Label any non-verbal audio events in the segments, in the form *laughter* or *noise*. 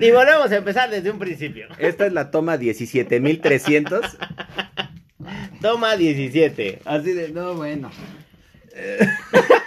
Y volvemos a empezar desde un principio. Esta es la toma 17300. Toma 17. Así de, no, bueno. *laughs*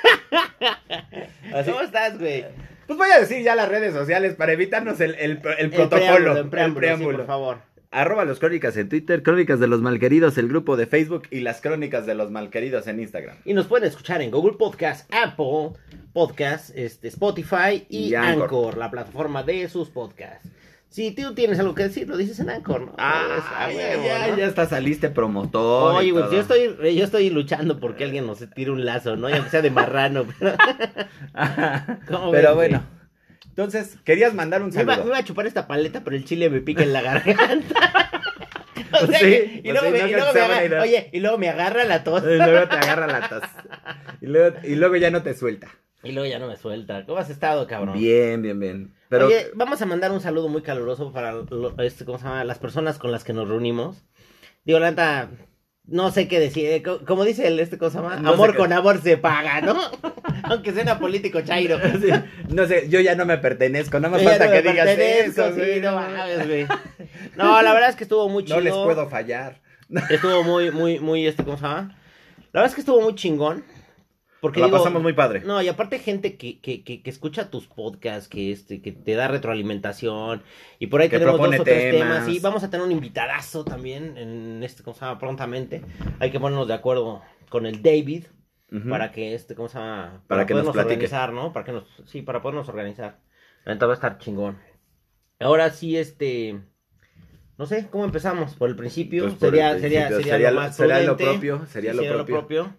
Así- ¿Cómo estás, güey? Pues voy a decir ya las redes sociales para evitarnos el, el- el El protocolo. preámbulo, el el preámbulo, sí, preámbulo. por favor. Arroba los crónicas en Twitter, crónicas de los malqueridos, el grupo de Facebook y las crónicas de los malqueridos en Instagram. Y nos pueden escuchar en Google Podcast, Apple Podcast, este, Spotify y, Y Anchor. Anchor. la plataforma de sus podcasts. Si tú tienes algo que decir, lo dices en Anchor, ¿no? Ah, Ah, ya, huevo, ya, ¿no? ya hasta saliste promotor. Oye, güey, yo estoy, yo estoy luchando porque alguien nos tire un lazo, ¿no? Ya sea de marrano. Pero, *laughs* ¿Cómo Pero ves, bueno. Entonces, querías mandar un me, iba, me saludo. iba a chupar esta paleta, pero el chile me pica en la garganta. *laughs* O Pues sea sí, y, pues luego sí, me, no y que luego me sea buena agarra, oye, y luego me agarra la tos. Y luego te agarra la tos. Y luego, y luego ya no te suelta. Y luego ya no me suelta. ¿Cómo has estado, cabrón? Bien, bien, bien. Pero Oye, vamos a mandar un saludo muy caluroso para lo- este, ¿cómo se llama? las personas con las que nos reunimos. Digo, la neta, no sé qué decir. eh, co- Como dice el, este. No sé amor con amor se paga, ¿no? *laughs* Aunque suena político chairo. *laughs* Sí, no sé, yo ya no me pertenezco, nada más Yo falta no que me digas eso, sí, no no, mames, güey. *laughs* No, la verdad es que estuvo muy chido. no les puedo fallar. Estuvo muy, muy, muy, este, ¿cómo se llama? La verdad es que estuvo muy chingón. Porque la digo, pasamos muy padre. No, y aparte gente que, que, que, que escucha tus podcasts, que este, que te da retroalimentación, y por ahí Que tenemos dos propone tres temas. temas, y vamos a tener un invitadazo también en este, ¿cómo se llama? Prontamente. Hay que ponernos de acuerdo con el David, para que este, ¿cómo se llama? Para que nos podernos platique. organizar, ¿no? Para que nos, sí, para podernos organizar. Neta va a estar chingón. Ahora sí, este, no sé, ¿cómo empezamos? Por el principio, Pues por sería, el sería, principio, sería, sería lo lo- más sería lo propio, sería Sí, lo propio.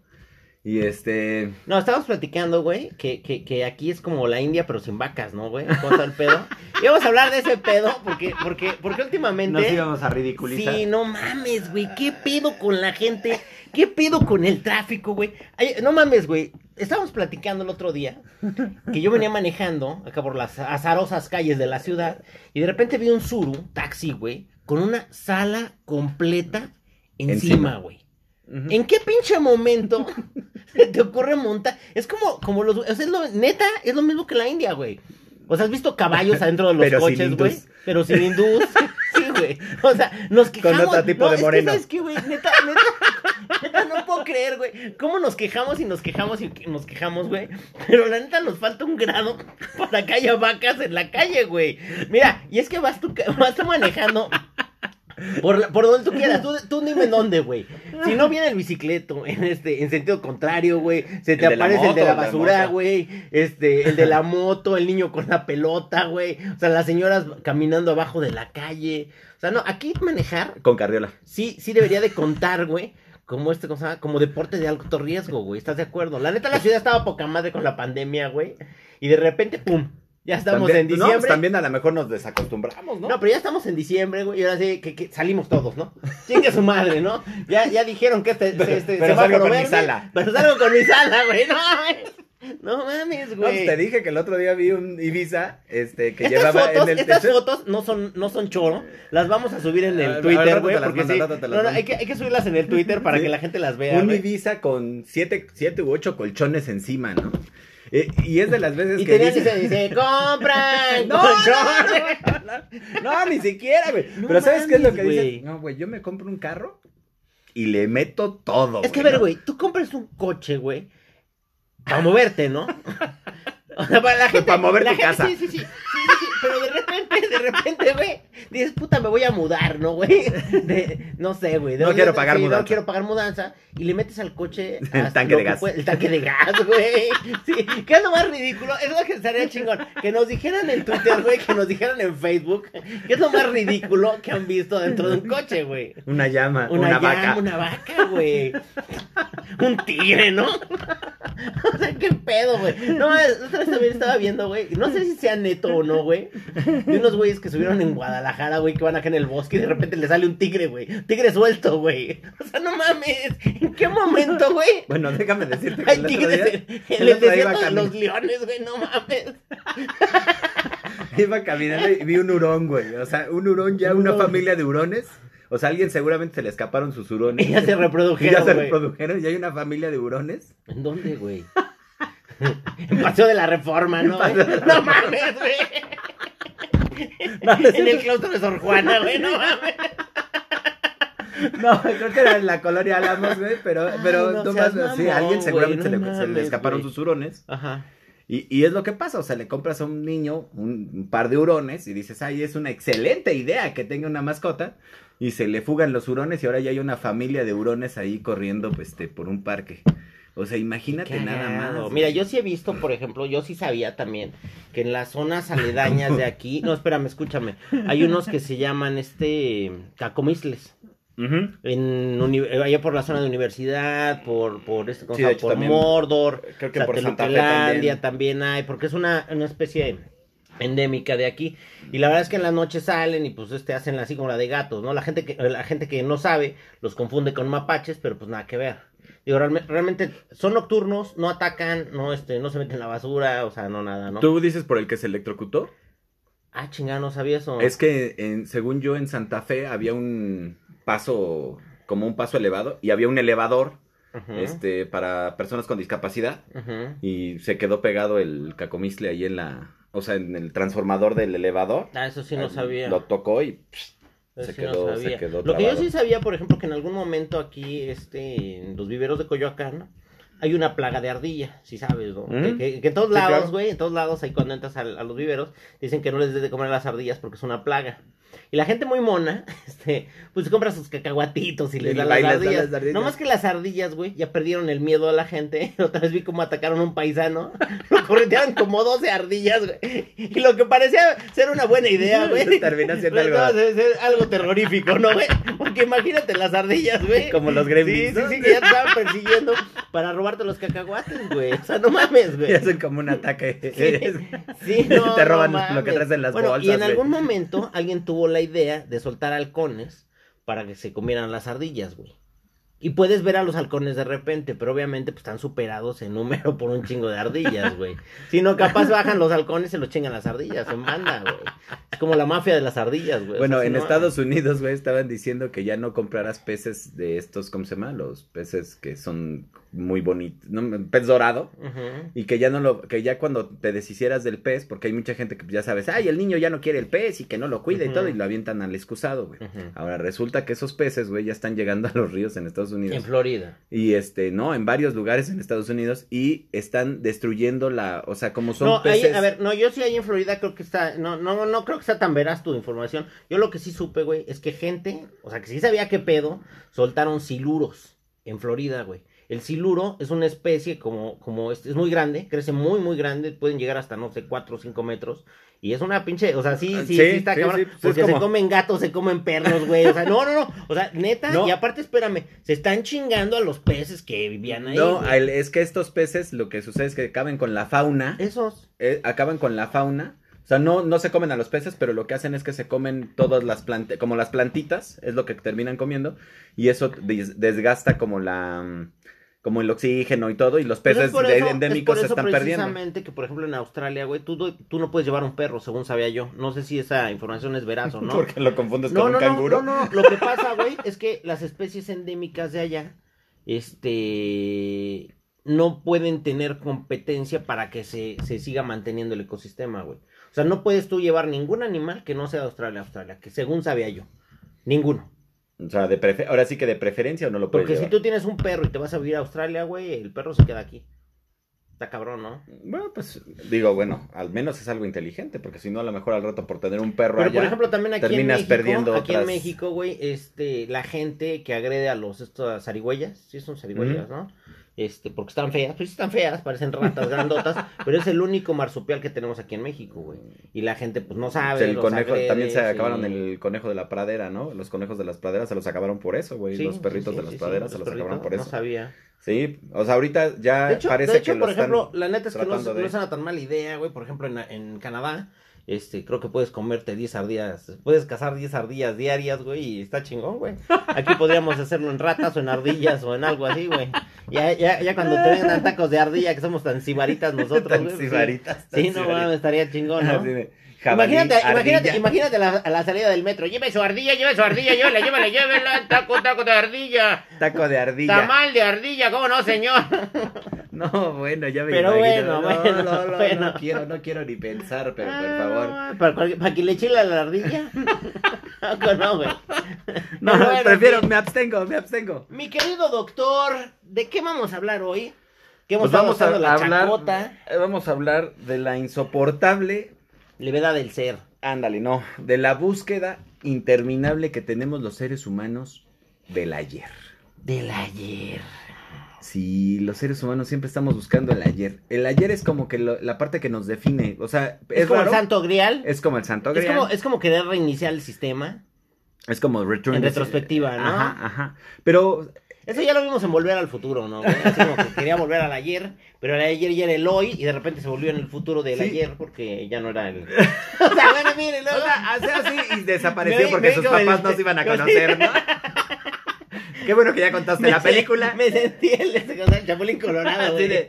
Y este. No, estábamos platicando, güey, que, que, que aquí es como la India, pero sin vacas, ¿no, güey? ¿Cómo está el pedo? *laughs* Y vamos a hablar de ese pedo, porque, porque, porque últimamente... Nos íbamos a ridiculizar. Sí, no mames, güey, ¿qué pedo con la gente? ¿Qué pedo con el tráfico, güey? Ay, No mames, güey, estábamos platicando el otro día que yo venía manejando acá por las azarosas calles de la ciudad y de repente vi un Suru, taxi, güey, con una sala completa encima, Encima. güey. ¿En qué pinche momento se *laughs* te ocurre montar? Es como, como los, o sea, es lo, neta, es lo mismo que la India, güey. O sea, has visto caballos adentro de los Pero coches, güey. Pero sin hindús. *laughs* Sí, güey. O sea, nos quejamos. otro tipo no, de es que, moreno. Neta, neta, *laughs* neta, no puedo creer, güey. ¿Cómo nos quejamos y nos quejamos y nos quejamos, güey? Pero la neta nos falta un grado para que haya vacas en la calle, güey. Mira, y es que vas tú, vas tú manejando por, la- por donde tú quieras, tú, tú dime dónde, güey. Si no viene el bicicleto en este, en sentido contrario, güey. Se te El aparece el de moto, la el de la basura, güey. Este, el de la moto, el niño con la pelota, güey. O sea, las señoras caminando abajo de la calle. O sea, no, aquí manejar, Con Carriola. sí, sí debería de contar, güey. Como este, ¿cómo se llama? Como deporte de alto riesgo, güey. ¿Estás de acuerdo? La neta, la ciudad estaba poca madre con la pandemia, güey. Y de repente, pum. Ya estamos También- en no, pues diciembre. también a lo mejor nos desacostumbramos, ¿no? No, pero ya estamos en diciembre, güey, y ahora sí que, que salimos todos, ¿no? Chingue su madre, ¿no? Ya, ya dijeron que este, Pero- este pero semáforo salgo con mi sala. Pero salgo con mi sala, güey, no mames. No mames, No, pues güey. te dije que el otro día vi un Ibiza este, que estas llevaba fotos, en el estas techo- fotos no son, no son choro, las vamos a subir en A el al Twitter, güey, porque mando, sí. No, no, hay que, hay que subirlas en el Twitter para Sí. que la gente las vea, un güey. Ibiza con siete, siete u ocho colchones encima, ¿no? Eh, y es de las veces Y que tenía dice... dice, dice, compran *laughs* No, colchones". no, no, no, ni siquiera, güey. No Pero ¿sabes qué es lo que dice? güey. No, güey, yo me compro un carro y le meto todo, Es que, a ver, ¿no? güey, tú compras un coche, güey, para moverte, ¿no? *laughs* O sea, para la gente. para mover la tu gente- casa. Sí, sí, sí, Pero de repente, de repente, güey, dices, puta, me voy a mudar, ¿no, güey? De- no sé, güey. No quiero pagar sí, mudanza. No quiero pagar mudanza. Y le metes al coche. *laughs* El tanque de que gas. puede- el tanque de gas, güey. Sí, ¿qué es lo más ridículo? Es lo que estaría chingón. Que nos dijeran en Twitter, güey, que nos dijeran en Facebook. ¿Qué es lo más ridículo que han visto dentro de un coche, güey? Una llama, Una, una, llama, vaca. una vaca, güey. Un tigre, ¿no? *laughs* o sea, qué pedo, güey. No, otra vez también estaba viendo, güey. No sé si sea neto o no, güey. *laughs* De unos güeyes que subieron en Guadalajara, güey, que van acá en el bosque y de repente le sale un tigre, güey. Tigre suelto, güey. O sea, no mames. ¿En qué momento, güey? Bueno, déjame decirte que Hay el otro tigres día, el otro día iba, cami- los leones, güey. No mames. *laughs* iba caminando y vi un hurón, güey. O sea, un hurón ya, Un una hurón. familia de hurones. O sea, alguien seguramente se le escaparon sus hurones. Y ya se *laughs* Y ya reprodujeron, se reprodujeron y hay una familia de hurones. ¿En dónde, güey? *laughs* En Paseo de la Reforma, ¿no? No mames, güey. No, en el claustro de Sor Juana, güey, no mames. No, creo que era en la colonia Álamos, güey, pero, Ay, pero no tú seas más, sí, mamón, a alguien seguramente güey, se, le, se le mames, escaparon güey. sus hurones. Ajá. Y, y es lo que pasa, o sea, le compras a un niño un, un par de hurones y dices, ay, es una excelente idea que tenga una mascota. Y se le fugan los hurones y ahora ya hay una familia de hurones ahí corriendo pues, este, por un parque. O sea, imagínate nada más. Mira, yo sí he visto, por ejemplo, yo sí sabía también que en las zonas aledañas de aquí, no, espérame, escúchame, hay unos que se llaman este cacomisles. Ujú. En uni- allá por la zona de universidad, por, por este, ¿cómo Sí, por también- Mordor, Creo que por Santa Fe Tlatelollandia también. también hay, porque es una, una especie endémica de aquí. Y la verdad es que en las noches salen y pues este hacen así como la de gatos, ¿no? La gente que, la gente que no sabe los confunde con mapaches, pero pues nada que ver. Digo, realme- realmente son nocturnos, no atacan, no este, no se meten en la basura, o sea, no nada, ¿no? ¿Tú dices por el que se electrocutó? Ah, chingada, no sabía eso. Es que, en, según yo, en Santa Fe había un paso, como un paso elevado, y había un elevador este, para personas con discapacidad. ujú. Y se quedó pegado el cacomisle ahí en la, o sea, en el transformador del elevador. Ah, eso sí no sabía. Lo tocó y psh, se sí no quedó- se quedó Lo que yo sí sabía, por ejemplo, que en algún momento aquí, este, en los viveros de Coyoacán, hay una plaga de ardilla, si sabes, ¿no? Mm. Que, que- que en todos Sí, lados, claro. güey, en todos lados, ahí cuando entras a, los viveros, dicen que no les des de comer a las ardillas porque es una plaga. Y la gente muy mona, *laughs* este, pues compra sus cacahuatitos y les Y da las les da ardillas. las ardillas. No más que las ardillas, güey, ya perdieron el miedo a la gente. *laughs* Otra vez vi cómo atacaron a un paisano. *laughs* Lo corretearon como 12 ardillas, güey. Y lo que parecía ser una buena idea, güey. Terminó siendo algo- algo terrorífico, ¿no, güey? Porque imagínate las ardillas, güey. Como los gremlins, Sí, sí, sí, que ya te estaban persiguiendo para robarte los cacahuates, güey. O sea, no mames, güey. Y hacen como un ataque. Sí, no, Te roban no lo que traes en las bueno, bolsas. Y en algún momento alguien tuvo la idea de soltar halcones para que se comieran las ardillas, güey. Y puedes ver a los halcones de repente, pero obviamente pues están superados en número por un chingo de ardillas, güey. Si no, capaz bajan los halcones y se los chingan las ardillas en banda, güey. Es como la mafia de las ardillas, güey. O Bueno, sea, en no- Estados Unidos, güey, estaban diciendo que ya no compraras peces de estos, ¿cómo se llama? Los peces que son muy bonitos, ¿no? Pez dorado. Y que ya no lo, que ya cuando te deshicieras del pez, porque hay mucha gente que ya sabes, ay, el niño ya no quiere el pez y que no lo cuida y todo, y lo avientan al excusado, güey. Ahora resulta que esos peces, güey, ya están llegando a los ríos en Estados Unidos. En Florida. Y este, no, en varios lugares en Estados Unidos y están destruyendo la, o sea, como son no, ahí- peces. a ver, no, yo sí ahí en Florida creo que está, no, no, no creo que sea tan veraz tu información. Yo lo que sí supe, güey, es que gente, o sea, que sí sabía qué pedo, soltaron siluros en Florida, güey. El siluro es una especie como, como es, es muy grande, crece muy, muy grande, pueden llegar hasta, no sé, 4 o 5 metros. Y es una pinche, o sea, sí, sí, sí, Sí, está sí, cabrón. pues es porque se como- comen gatos, se comen perros, güey. O sea, no, no, no. O sea, neta, No. y aparte, espérame, se están chingando a los peces que vivían ahí. no, güey. es que estos peces lo que sucede es que acaban con la fauna, Esos. eh, acaban con la fauna. O sea, no, no se comen a los peces, pero lo que hacen es que se comen todas las plantas, como las plantitas, es lo que terminan comiendo, y eso des- desgasta como la, mm, como el oxígeno y todo, y los Pues peces es eso- endémicos es se están perdiendo. precisamente que, por ejemplo, en Australia, güey, tú, tú no puedes llevar un perro, según sabía yo. No sé si esa información es veraz o *laughs* no. Porque lo confundes no, con no, un no, canguro. no, no, Lo que pasa, güey, es que las especies endémicas de allá, este, no pueden tener competencia para que se, se siga manteniendo el ecosistema, güey. O sea, no puedes tú llevar ningún animal que no sea de Australia a Australia, que según sabía yo. Ninguno. O sea, de prefe- ahora sí que de preferencia o no lo puedes Porque si tú tienes un perro y te vas a vivir a Australia, güey, el perro se queda aquí. Está cabrón, ¿no? Bueno, pues digo, bueno, al menos es algo inteligente, porque si no, a lo mejor al rato por tener un perro Pero allá, por ejemplo también aquí en terminas México, perdiendo aquí en México, güey, este, la gente que agrede a los estas zarigüeyas, sí son zarigüeyas, ¿no? Este, porque están feas, pues sí están feas, parecen ratas grandotas, *laughs* pero es el único marsupial que tenemos aquí en México, güey. Y la gente pues no sabe, el conejo, también se acabaron el conejo de la pradera, ¿no? Los conejos de las praderas se los acabaron por eso, güey. Sí, los perritos sí, de las praderas se los acabaron por No eso. sabía. Sí, o sea, ahorita ya De hecho, parece de hecho que lo por ejemplo, están la neta es que no, de- no es una tan mala idea, güey. Por ejemplo, en, en Canadá, este, creo que puedes comerte 10 ardillas, puedes cazar 10 ardillas diarias, güey, y está chingón, güey. Aquí podríamos hacerlo en ratas o en ardillas o en algo así, güey. Ya, ya, ya cuando te vengan tacos de ardilla, que somos tan cibaritas nosotros, Tan güey. pues sí. sibaritas, tan Sí, no mames, estaría chingón, ¿no? Jabalí, Imagínate, imagínate, imagínate la- a la salida del metro. Lleve su ardilla, lleve su ardilla, llévela, llévela, llévela. Taco, taco de ardilla. Taco de ardilla. Tamal de ardilla, ¿cómo no, señor? No, bueno, ya me Pero imagino. bueno, no, bueno, no, no, bueno. no quiero, no quiero ni pensar, pero por favor. Ah, ¿Para, cualquier- para que le chile a la ardilla? ¿O no, güey? No, bueno, prefiero, sí. me abstengo, me abstengo. Mi querido doctor, ¿de qué vamos a hablar hoy? Que hemos Pues vamos a la hablar, chacota, eh, vamos a hablar de la insoportable, levedad del ser. ándale, no, de la búsqueda interminable que tenemos los seres humanos del ayer. Del ayer. Sí, los seres humanos siempre estamos buscando el ayer. El ayer es como que lo- la parte que nos define, o sea, Es, es, como raro, el santo grial. es como el santo Es grial. como, es como querer reiniciar el sistema. Es como Return En retrospectiva, ¿no? Ajá, ajá. Pero Eso ya lo vimos en Volver al Futuro, ¿no? Así como que quería volver al ayer, pero el ayer ya era el hoy y de repente se volvió en el futuro del Sí. ayer porque ya no era el... *laughs* o sea, bueno, miren, O luego... sea, hace así y desapareció Me- porque me sus el- papás no se iban a conocer, *laughs* ¿no? Qué bueno que ya contaste la se- película. Me sentí el, el Chapulín Colorado, güey. *laughs* de-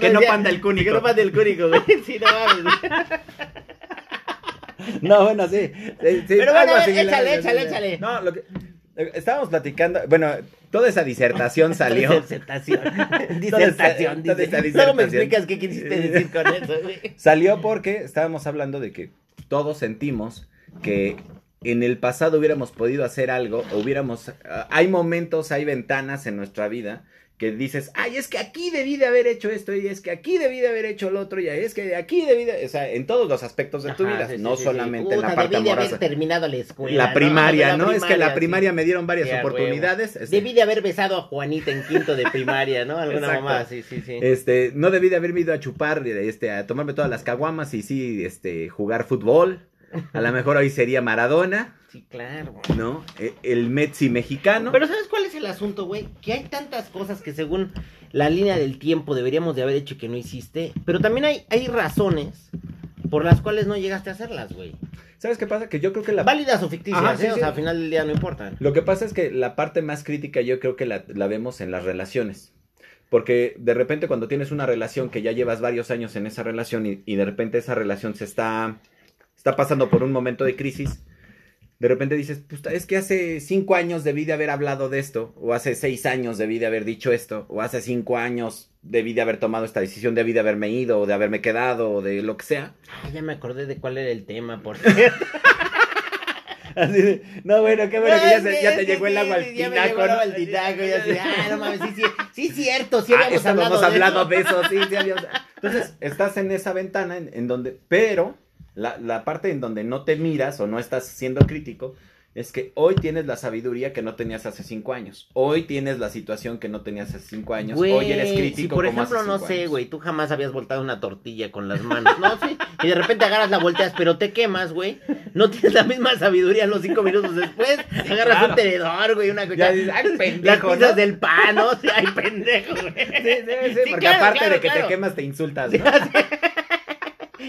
Que no panda el cúnico. Que no panda el cúnico, güey. Sí, no mames. No, bueno, sí. sí, sí, Pero bueno, a ver, échale, échale, échale. No, lo que estábamos platicando, bueno, toda esa disertación *laughs* salió. *laughs* Disertación. Toda Disertación. esa- toda esa. Luego me explicas qué quisiste decir con eso, güey. Salió porque estábamos hablando de que todos sentimos que en el pasado hubiéramos podido hacer algo, hubiéramos, ah, hay momentos, hay ventanas en nuestra vida que dices, ay, es que aquí debí de haber hecho esto, y es que aquí debí de haber hecho lo otro, y es que aquí debí de, o sea, en todos los aspectos de tu Ajá, vida, sí, no sí, sí. solamente en la parte debí de haber amorosa. terminado la escuela. La ¿no? primaria, La ¿no? es que la primaria me dieron varias oportunidades. este, Debí de haber besado a Juanita en quinto de primaria, ¿no? Alguna Exacto. mamá, sí, sí, sí. Este, no debí de haberme ido a chupar, este, a tomarme todas las caguamas y sí, este, jugar fútbol. A lo mejor hoy sería Maradona, Sí, claro. ¿no? E- El Metsi mexicano. Pero ¿sabes cuál es el asunto, güey? Que hay tantas cosas que según la línea del tiempo deberíamos de haber hecho que no hiciste, pero también hay, hay razones por las cuales no llegaste a hacerlas, güey. ¿Sabes qué pasa? Que yo creo que la... Válidas o ficticias, Ajá, ¿eh? sí, O sí. sea, al final del día no importan. Lo que pasa es que la parte más crítica yo creo que la, la vemos en las relaciones. Porque de repente cuando tienes una relación que ya llevas varios años en esa relación y, y de repente esa relación se está, está pasando por un momento de crisis, de repente dices, pues es que hace cinco años debí de haber hablado de esto, o hace seis años debí de haber dicho esto, o hace cinco años debí de haber tomado esta decisión, debí de haberme ido, o de haberme quedado, o de lo que sea. Ah, ya me acordé de cuál era el tema, por *laughs* cierto. Así de, no, bueno, qué bueno que ya, se- ya te llegó el agua al ya tinaco, llegó el agua ¿no? al tinaco, y así, ah, no mames, sí, sí, sí, cierto, sí Ah, habíamos hablado, hablando de eso. eso, sí, sí habíamos- Entonces, estás en esa ventana en, en donde, pero la, la parte en donde no te miras o no estás siendo crítico es que hoy tienes la sabiduría que no tenías hace cinco años. Hoy tienes la situación que no tenías hace cinco años. Güey, hoy eres crítico. si por como hace ejemplo, no cinco sé, años. güey, tú jamás habías voltado una tortilla con las manos, ¿no? Sí, y de repente agarras la volteas, pero te quemas, güey. No tienes la misma sabiduría los cinco minutos después. Agarras claro. un tenedor, güey, una dices, ay, Las pendejo, pizzas ¿no? del pan, ¿no? Sí, ay, pendejo, güey. Sí, sí, sí, Sí, porque claro, aparte claro, de que claro. te quemas, te insultas, Sí, ¿no?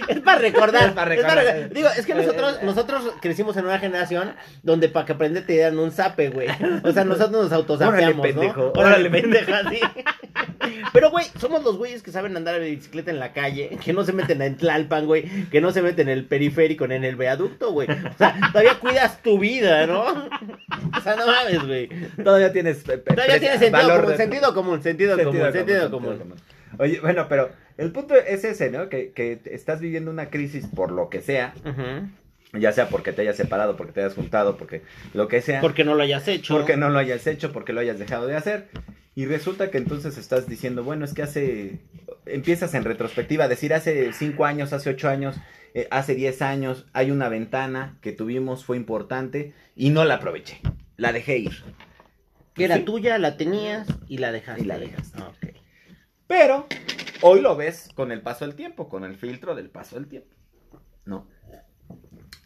Es para recordar. Es para es para recordar. Digo, es que nosotros, Eh, nosotros crecimos en una generación donde para que aprender te dieran un zape, güey. O sea, nosotros nos autosapeamos, Órale, pendejo, ¿no? órale, pendejo, así. Pero, güey, somos los güeyes que saben andar en bicicleta en la calle, que no se meten en Tlalpan, güey, que no se meten en el periférico, en el viaducto, güey. O sea, todavía cuidas tu vida, ¿no? O sea, no mames, güey. Todavía tienes... eh, Todavía pre- tiene sentido común, de- sentido común, sentido, común, sentido común. *laughs* Oye, bueno, pero el punto es ese, ¿no? Que, que estás viviendo una crisis por lo que sea, Ujú. ya sea porque te hayas separado, porque te hayas juntado, porque lo que sea, Porque no lo hayas hecho. porque no lo hayas hecho, porque lo hayas dejado de hacer. Y resulta que entonces estás diciendo, bueno, es que hace, empiezas en retrospectiva a decir, hace cinco años, hace ocho años, eh, hace diez años, hay una ventana que tuvimos, fue importante, y no la aproveché, la dejé ir. Que era Sí. tuya, la tenías y la dejaste. Y la dejaste. Ah, ok. Pero hoy lo ves con el paso del tiempo, con el filtro del paso del tiempo. No.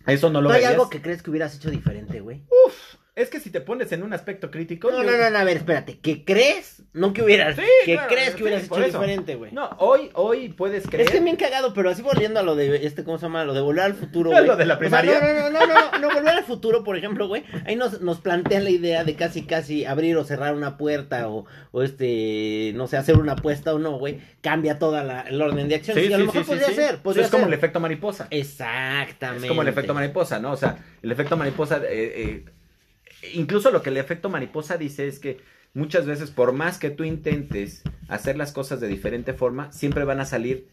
Eso no lo ¿No hay veías. algo que crees que hubieras hecho diferente, güey? Es que si te pones en un aspecto crítico. No, yo- no, no, no, a ver, espérate. ¿Qué crees? No que hubieras. Sí, ¿Qué claro, crees sí, que hubieras hecho eso. diferente, güey? No, hoy, hoy puedes creer. Es que bien cagado, pero así volviendo a lo de este, ¿cómo se llama? Lo de volver al futuro, *laughs* ¿Lo güey. de la O sea, primaria? no, no, no, no, no, no, volver al futuro, por ejemplo, güey. Ahí nos, nos plantean la idea de casi, casi abrir o cerrar una puerta o, o este, no sé, hacer una apuesta o no, güey. Cambia toda la, el orden de acción. Sí, y a lo mejor podría ser, podría es como el efecto mariposa. Exactamente. Es como el efecto mariposa, ¿no? O sea, el efecto mariposa, eh, eh, incluso lo que el efecto mariposa dice es que muchas veces, por más que tú intentes hacer las cosas de diferente forma, siempre van a salir,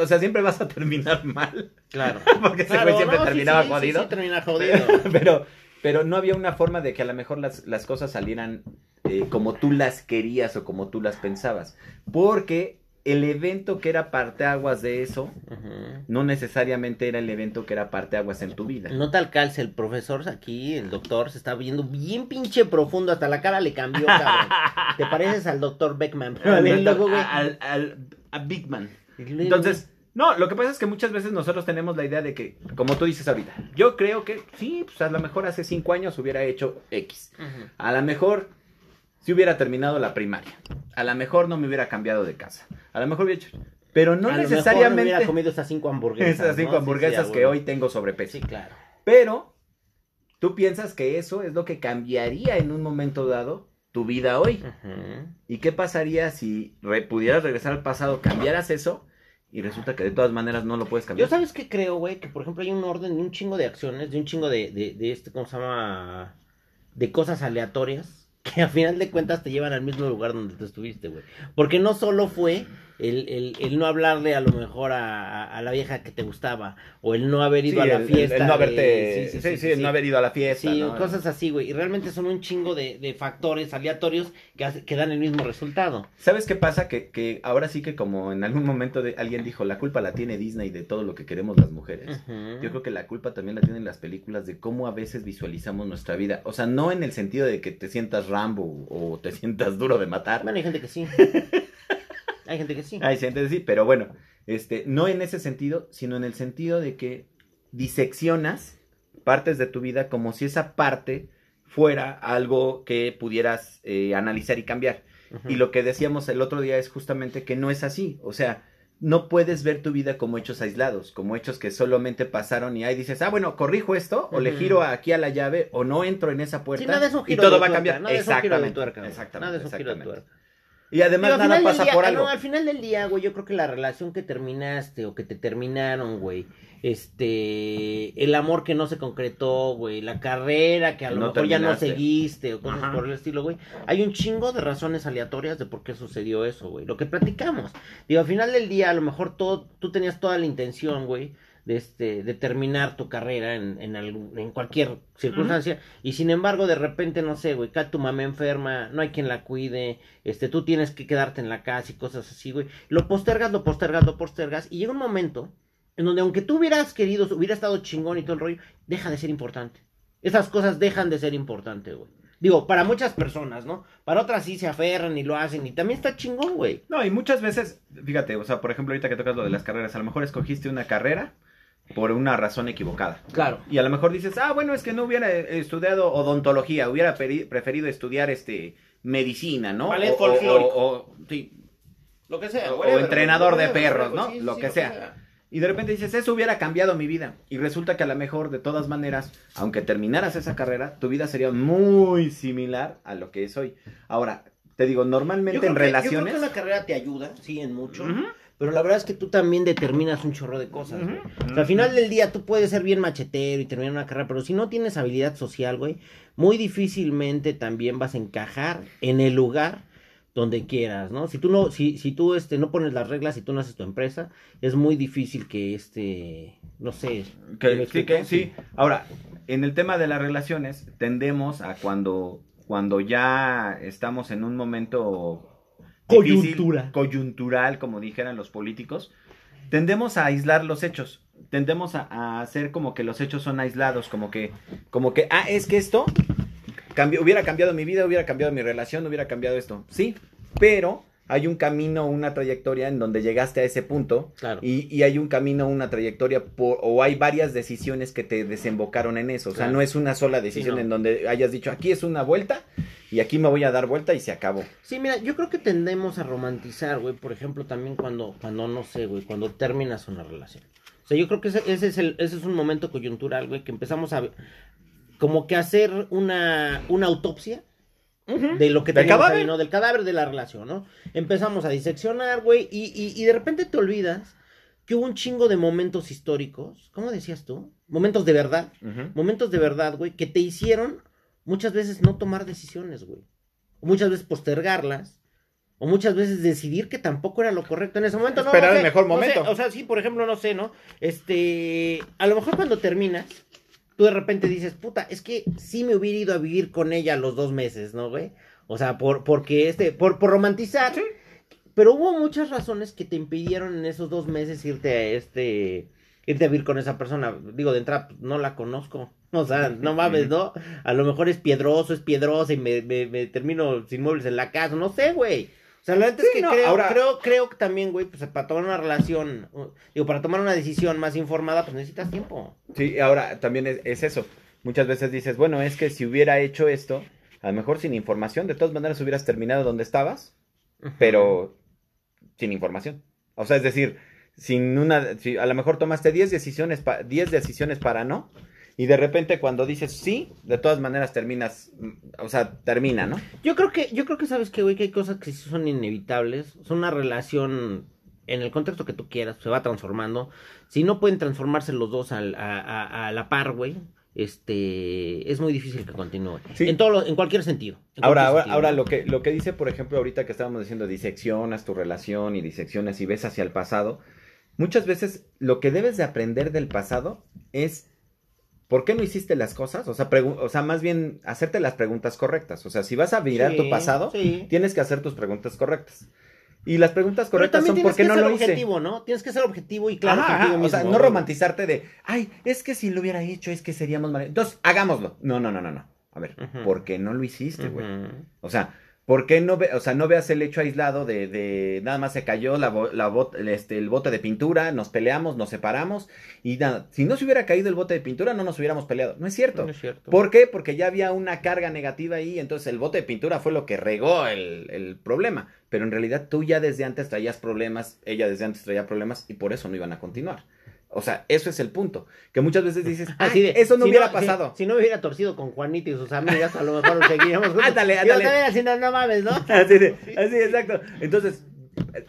o sea, siempre vas a terminar mal, Claro. *laughs* porque ese Claro, güey siempre no, terminaba sí, sí, jodido. Sí, termina jodido. *laughs* pero, pero no había una forma de que a lo mejor las, las cosas salieran eh, como tú las querías o como tú las pensabas. Porque el evento que era parteaguas de eso, Ujú. No necesariamente era el evento que era parteaguas en tu vida. No tal calce, el profesor aquí, el doctor, se está viendo bien pinche profundo, hasta la cara le cambió, cabrón. *laughs* Te pareces al doctor Beckman, pero Al- y luego, güey. al- al- a Big Man. y luego, Entonces, no, lo que pasa es que muchas veces nosotros tenemos la idea de que, como tú dices ahorita, yo creo que sí, pues a lo mejor hace cinco años hubiera hecho X. A lo mejor si hubiera terminado la primaria. A lo mejor no me hubiera cambiado de casa. A lo mejor hubiera hecho. Pero no A lo mejor necesariamente hubiera comido esas cinco hamburguesas. esas cinco hamburguesas sí, que hoy tengo sobrepeso. Sí, claro. Pero tú piensas que eso es lo que cambiaría en un momento dado tu vida hoy. ¿Y qué pasaría si re- pudieras regresar al pasado, cambiaras eso y resulta que de todas maneras no lo puedes Yo cambiar? sabes que creo, güey, que por ejemplo hay un orden de un chingo de acciones, de un chingo de, de, de este, ¿cómo se llama? De cosas aleatorias que a final de cuentas te llevan al mismo lugar donde tú estuviste, güey. Porque no solo fue el, el, el no hablarle a lo mejor a, a- la vieja que te gustaba, o el no haber ido Sí, a la el- fiesta. el no de- haberte, sí, sí, el no haber ido a la fiesta, Sí, ¿no? cosas así, güey. Y realmente son un chingo de, de factores aleatorios que, hace- que dan el mismo resultado. ¿Sabes qué pasa? Que, que ahora sí que como en algún momento de, alguien dijo, la culpa la tiene Disney de todo lo que queremos las mujeres. Yo creo que la culpa también la tienen las películas de cómo a veces visualizamos nuestra vida. O sea, no en el sentido de que te sientas Rambo o te sientas duro de matar. Bueno, hay gente que sí. *laughs* hay gente que sí. Hay gente que sí, pero bueno, este, no en ese sentido, sino en el sentido de que diseccionas partes de tu vida como si esa parte fuera algo que pudieras eh, analizar y cambiar. Y lo que decíamos el otro día es justamente que no es así. O sea, no puedes ver tu vida como hechos aislados, como hechos que solamente pasaron y ahí dices, ah, bueno, corrijo esto, o le giro aquí a la llave, o no entro en esa puerta. Sí, y todo va a cambiar. De Exactamente, exactamente. Y además al nada final del pasa día- por ah, algo. no, al final del día, güey, yo creo que la relación que terminaste o que te terminaron, güey, este, el amor que no se concretó, güey, la carrera que a lo No mejor ya no seguiste o cosas Ajá. por el estilo, güey. Hay un chingo de razones aleatorias de por qué sucedió eso, güey. Lo que platicamos. Digo, al final del día, a lo mejor todo, tú tenías toda la intención, güey, de este, de terminar tu carrera en, en, algún- en cualquier circunstancia, y sin embargo, de repente, no sé, güey, cae tu mamá enferma, no hay quien la cuide, este, tú tienes que quedarte en la casa y cosas así, güey. Lo postergas, lo postergas, lo postergas, y llega un momento en donde aunque tú hubieras querido, hubiera estado chingón y todo el rollo, deja de ser importante. Esas cosas dejan de ser importantes, güey. Digo, para muchas personas, ¿no? Para otras sí se aferran y lo hacen, y también está chingón, güey. No, y muchas veces, fíjate, o sea, por ejemplo, ahorita que tocas lo de las carreras, a lo mejor escogiste una carrera por una razón equivocada. Claro. Y a lo mejor dices, ah, bueno, es que no hubiera eh, estudiado odontología, hubiera peri- preferido estudiar este medicina, ¿no? Ballet O- o- folclórico. o- o- sí, Lo que sea, O whatever, entrenador de perros, whatever, ¿no? sí, Lo sí, que sea. Y de repente dices, eso hubiera cambiado mi vida. Y resulta que a lo mejor, de todas maneras, aunque terminaras esa carrera, tu vida sería muy similar a lo que es hoy. Ahora, te digo, Yo normalmente creo en que- Yo relaciones... creo que una carrera te ayuda, sí, en mucho. Pero la verdad es que tú también determinas un chorro de cosas, güey. O sea, al final del día tú puedes ser bien machetero y terminar una carrera, pero si no tienes habilidad social, güey, muy difícilmente también vas a encajar en el lugar donde quieras, ¿no? Si tú no, si, si tú este, no pones las reglas y tú no haces tu empresa, es muy difícil que este, no sé. ¿me Que, sí, que, sí. Ahora, en el tema de las relaciones, tendemos a cuando, cuando ya estamos en un momento difícil, Coyuntura. coyuntural, como dijeran los políticos, tendemos a aislar los hechos. Tendemos a, a hacer como que los hechos son aislados, como que, como que, ah, es que esto cambió, hubiera cambiado mi vida, hubiera cambiado mi relación, hubiera cambiado esto. Sí, pero hay un camino, una trayectoria en donde llegaste a ese punto Claro. y, y hay un camino, una trayectoria por- o hay varias decisiones que te desembocaron en eso. O sea, Claro. no es una sola decisión no. en donde hayas dicho aquí es una vuelta y aquí me voy a dar vuelta y se acabó. Sí, mira, yo creo que tendemos a romantizar, güey, por ejemplo, también cuando, cuando no sé, güey, cuando terminas una relación. O sea, yo creo que ese, ese es, el, ese es un momento coyuntural, güey, que empezamos a como que hacer una, una autopsia de lo que Del teníamos cadáver. ahí, ¿no? Del cadáver de la relación, ¿no? Empezamos a diseccionar, güey, y, y, y de repente te olvidas que hubo un chingo de momentos históricos, ¿cómo decías tú? Momentos de verdad, momentos de verdad, güey, que te hicieron muchas veces no tomar decisiones, güey. O muchas veces postergarlas. O muchas veces decidir que tampoco era lo correcto en ese momento. No, Esperar no el sé, mejor no sé, momento. o sea, sí, por ejemplo, no sé, ¿no? Este, a lo mejor cuando terminas, tú de repente dices, puta, es que sí me hubiera ido a vivir con ella los dos meses, ¿no, güey? O sea, por, porque este, por, por romantizar. Pero hubo muchas razones que te impidieron en esos dos meses irte a este, irte a vivir con esa persona. Digo, de entrada, pues, no la conozco. O sea, no mames, ¿no? A lo mejor es piedroso, es piedrosa y me, me, me termino sin muebles en la casa. No sé, güey. O sea, la verdad es Sí, que no, creo, ahora- creo, creo que también, güey, pues para tomar una relación, digo, para tomar una decisión más informada, pues necesitas tiempo. Sí, ahora también es, es eso. Muchas veces dices, bueno, es que si hubiera hecho esto, a lo mejor sin información, de todas maneras hubieras terminado donde estabas, pero sin información. O sea, es decir, sin una, si a lo mejor tomaste 10 decisiones, pa- 10 decisiones para no, y de repente cuando dices sí, de todas maneras terminas, o sea, termina, ¿no? Yo creo que, yo creo que sabes que, güey, que hay cosas que sí son inevitables. Son una relación en el contexto que tú quieras, se va transformando. Si no pueden transformarse los dos al- a, a- a la par, güey, este, es muy difícil que continúe. Sí. En todo, lo- en cualquier sentido. en Ahora, cualquier ahora, sentido, ahora ¿no? lo que lo que dice, por ejemplo, ahorita que estábamos diciendo, diseccionas tu relación y diseccionas y ves hacia el pasado. Muchas veces lo que debes de aprender del pasado es ¿por qué no hiciste las cosas? O sea, o sea, más bien hacerte las preguntas correctas. O sea, si vas a mirar tu pasado, sí. tienes que hacer tus preguntas correctas. Y las preguntas correctas son ¿por tienes qué que no ser lo hice? objetivo, ¿no? Tienes que ser objetivo y claro Ajá, o sea, no romantizarte de, ay, es que si lo hubiera hecho, es que seríamos mal. Entonces, hagámoslo. No, no, no, no, no. A ver, Ujú. ¿por qué no lo hiciste, güey? O sea, ¿por qué no, ve, o sea, no veas el hecho aislado de, de nada más se cayó la, la bot- este, el bote de pintura, nos peleamos, nos separamos y nada, si no se hubiera caído el bote de pintura no nos hubiéramos peleado. No es cierto. No es cierto. ¿Por qué? Porque ya había una carga negativa ahí, entonces el bote de pintura fue lo que regó el, el problema. Pero en realidad tú ya desde antes traías problemas, ella desde antes traía problemas y por eso no iban a continuar. O sea, eso es el punto. Que muchas veces *laughs* dices, Así "Ay, de, eso no si hubiera si- pasado. Si, no me hubiera torcido con Juanito y sus amigas, a lo mejor seguiríamos *laughs* juntos. Ándale, Yo ándale. también así, no, no mames, ¿no? *laughs* Así, de- así, exacto. Entonces,